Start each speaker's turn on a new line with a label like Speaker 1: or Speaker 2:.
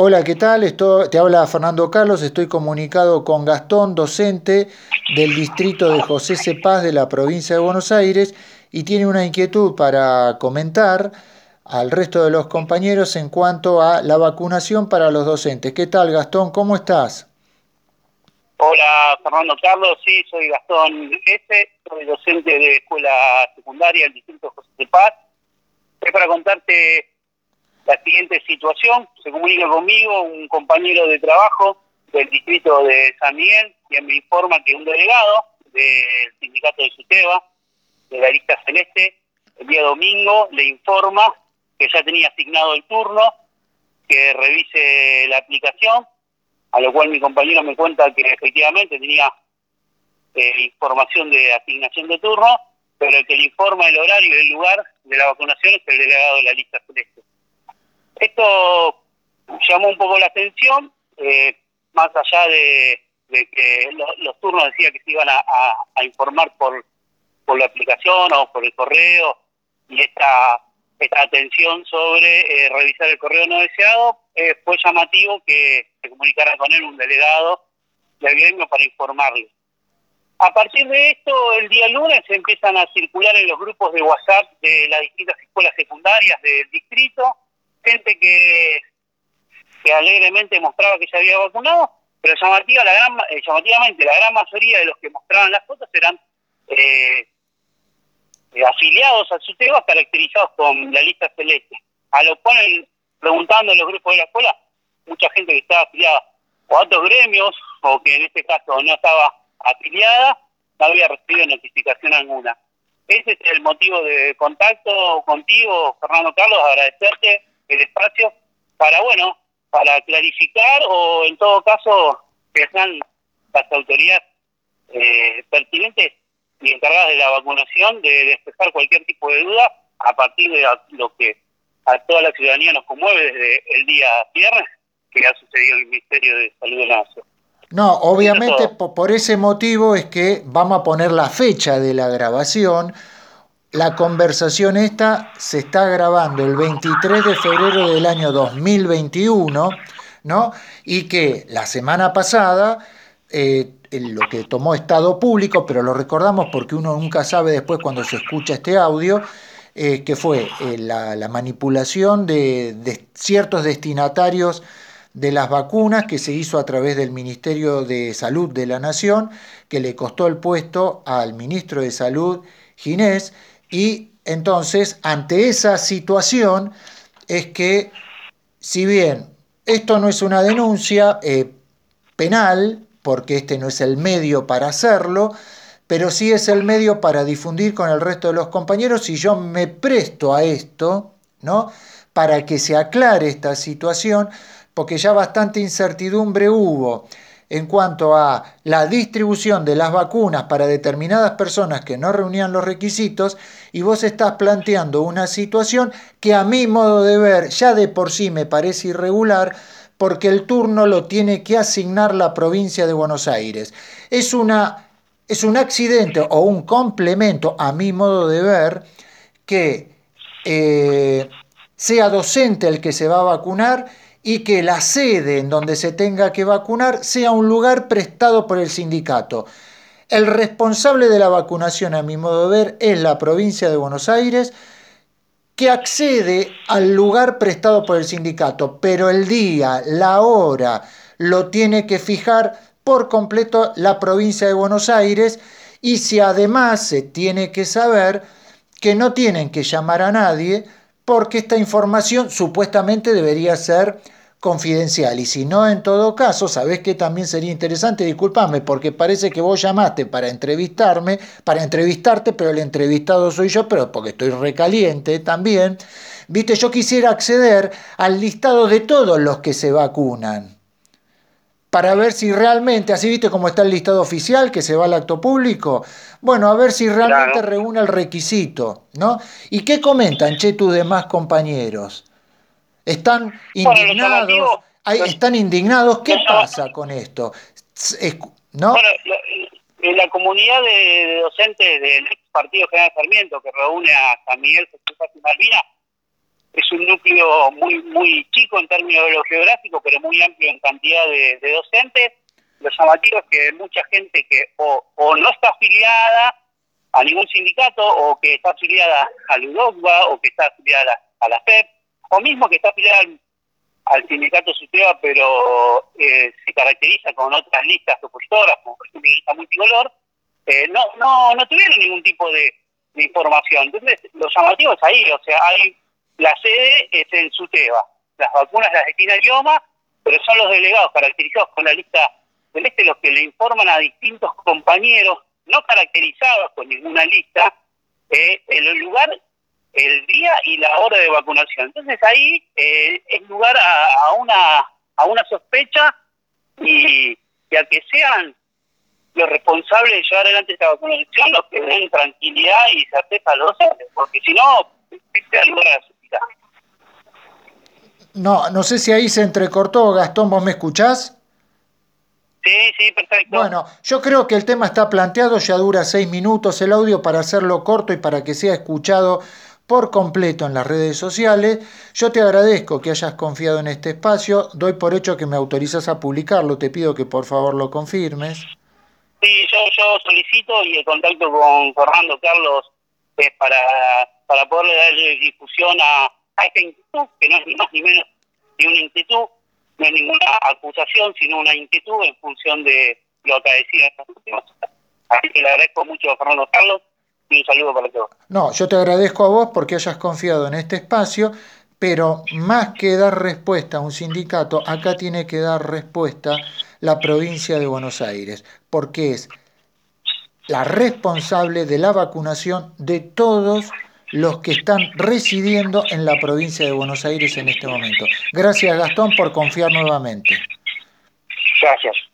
Speaker 1: Hola, ¿qué tal? Te habla Fernando Carlos, estoy comunicado con Gastón, docente del distrito de José Cepaz de la provincia de Buenos Aires y tiene una inquietud para comentar al resto de los compañeros en cuanto a la vacunación para los docentes. ¿Qué tal, Gastón? ¿Cómo estás?
Speaker 2: Hola, Fernando Carlos, sí, soy Gastón S., soy docente de escuela secundaria del distrito José Cepaz. Es para contarte la siguiente situación. Se comunica conmigo un compañero de trabajo del distrito de San Miguel, quien me informa que un delegado del sindicato de SUTEBA, de la lista celeste, el día domingo le informa que ya tenía asignado el turno, que revise la aplicación, a lo cual mi compañero me cuenta que efectivamente tenía eh, información de asignación de turno, pero el que le informa el horario y el lugar de la vacunación es el delegado de la lista celeste. Esto llamó un poco la atención, eh, más allá de, que los turnos decía que se iban a, informar por, por la aplicación o por el correo, y esta, esta atención sobre eh, revisar el correo no deseado, eh, fue llamativo que se comunicara con él un delegado del gremio para informarle. A partir de esto, el día lunes empiezan a circular en los grupos de WhatsApp de las distintas escuelas secundarias del distrito gente que, alegremente mostraba que se había vacunado, pero llamativa, la gran, eh, llamativamente la gran mayoría de los que mostraban las fotos eran eh, eh, afiliados al SUTEBA caracterizados con la lista celeste. A lo cual, preguntando en los grupos de la escuela, mucha gente que estaba afiliada o a otros gremios, o que en este caso no estaba afiliada, no había recibido notificación alguna. Ese es el motivo de contacto contigo, Fernando Carlos, agradecerte el espacio para, bueno, para clarificar o en todo caso que sean las autoridades eh, pertinentes y encargadas de la vacunación de despejar cualquier tipo de duda a partir de lo que a toda la ciudadanía nos conmueve desde el día viernes que ha sucedido en el Ministerio de Salud de la Nación.
Speaker 1: No, obviamente por ese motivo es que vamos a poner la fecha de la grabación la conversación esta se está grabando el 23 de febrero del año 2021, ¿no? Y que la semana pasada, eh, lo que tomó Estado Público, pero lo recordamos porque uno nunca sabe después cuando se escucha este audio, eh, que fue eh, la, manipulación de, de ciertos destinatarios de las vacunas que se hizo a través del Ministerio de Salud de la Nación, que le costó el puesto al ministro de Salud, Ginés, y entonces, ante esa situación, es que, si bien esto no es una denuncia eh, penal, porque este no es el medio para hacerlo, pero sí es el medio para difundir con el resto de los compañeros y yo me presto a esto, ¿no? Para que se aclare esta situación, porque ya bastante incertidumbre hubo en cuanto a la distribución de las vacunas para determinadas personas que no reunían los requisitos y vos estás planteando una situación que a mi modo de ver ya de por sí me parece irregular porque el turno lo tiene que asignar la provincia de Buenos Aires. Es, una, es un accidente o un complemento a mi modo de ver que eh, sea docente el que se va a vacunar y que la sede en donde se tenga que vacunar sea un lugar prestado por el sindicato. El responsable de la vacunación, a mi modo de ver, es la provincia de Buenos Aires, que accede al lugar prestado por el sindicato, pero el día, la hora, lo tiene que fijar por completo la provincia de Buenos Aires y si además se tiene que saber que no tienen que llamar a nadie, porque esta información supuestamente debería ser confidencial. Y si no, en todo caso, sabes que también sería interesante, disculpame, porque parece que vos llamaste para entrevistarme, para entrevistarte, pero el entrevistado soy yo, pero porque estoy recaliente también. Viste, yo quisiera acceder al listado de todos los que se vacunan. Para ver si realmente, así viste cómo está el listado oficial que se va al acto público, bueno, a ver si realmente reúne el requisito, ¿no? ¿Y qué comentan, che, tus demás compañeros? Están indignados, están indignados, ¿qué pasa con esto?
Speaker 2: ¿No? Bueno, en la comunidad de, docentes del ex Partido General Sarmiento, que reúne a San Miguel, y Malvina, es un núcleo muy muy chico en términos de lo geográfico, pero muy amplio en cantidad de, docentes. Lo llamativo es que mucha gente que o, no está afiliada a ningún sindicato, o que está afiliada al UDOCBA, o que está afiliada a la FEP, o mismo que está afiliada al, sindicato SUTEBA, pero eh, se caracteriza con otras listas opositoras, como por ejemplo lista multicolor, eh, no, no, no tuvieron ningún tipo de, información. Entonces, lo llamativo es ahí, o sea, hay la sede es en SUTEBA. Las vacunas las destina el idioma, pero son los delegados caracterizados con la lista del este los que le informan a distintos compañeros, no caracterizados con ninguna lista, eh, el lugar, el día y la hora de vacunación. Entonces ahí eh, es lugar a, una a una sospecha y, a que sean los responsables de llevar adelante esta vacunación los que den tranquilidad y certeza a los docentes, porque si no, este algo
Speaker 1: no, no sé si ahí se entrecortó, Gastón, ¿vos me escuchás?
Speaker 2: Sí, sí, perfecto.
Speaker 1: Bueno, yo creo que el tema está planteado, ya dura seis minutos el audio para hacerlo corto y para que sea escuchado por completo en las redes sociales. Yo te agradezco que hayas confiado en este espacio, doy por hecho que me autorizas a publicarlo, te pido que por favor lo confirmes.
Speaker 2: Sí, yo, solicito y el contacto con Fernando Carlos es para, para poderle dar difusión a, a esta inquietud, que no es ni más ni menos ni una inquietud, no es ninguna acusación, sino una inquietud en función de lo que decía Así que le agradezco mucho a Fernando Carlos y saludo para todos.
Speaker 1: No, yo te agradezco a vos porque hayas confiado en este espacio, pero más que dar respuesta a un sindicato, acá tiene que dar respuesta la provincia de Buenos Aires, porque es la responsable de la vacunación de todos los que están residiendo en la provincia de Buenos Aires en este momento. Gracias Gastón por confiar nuevamente.
Speaker 2: Gracias.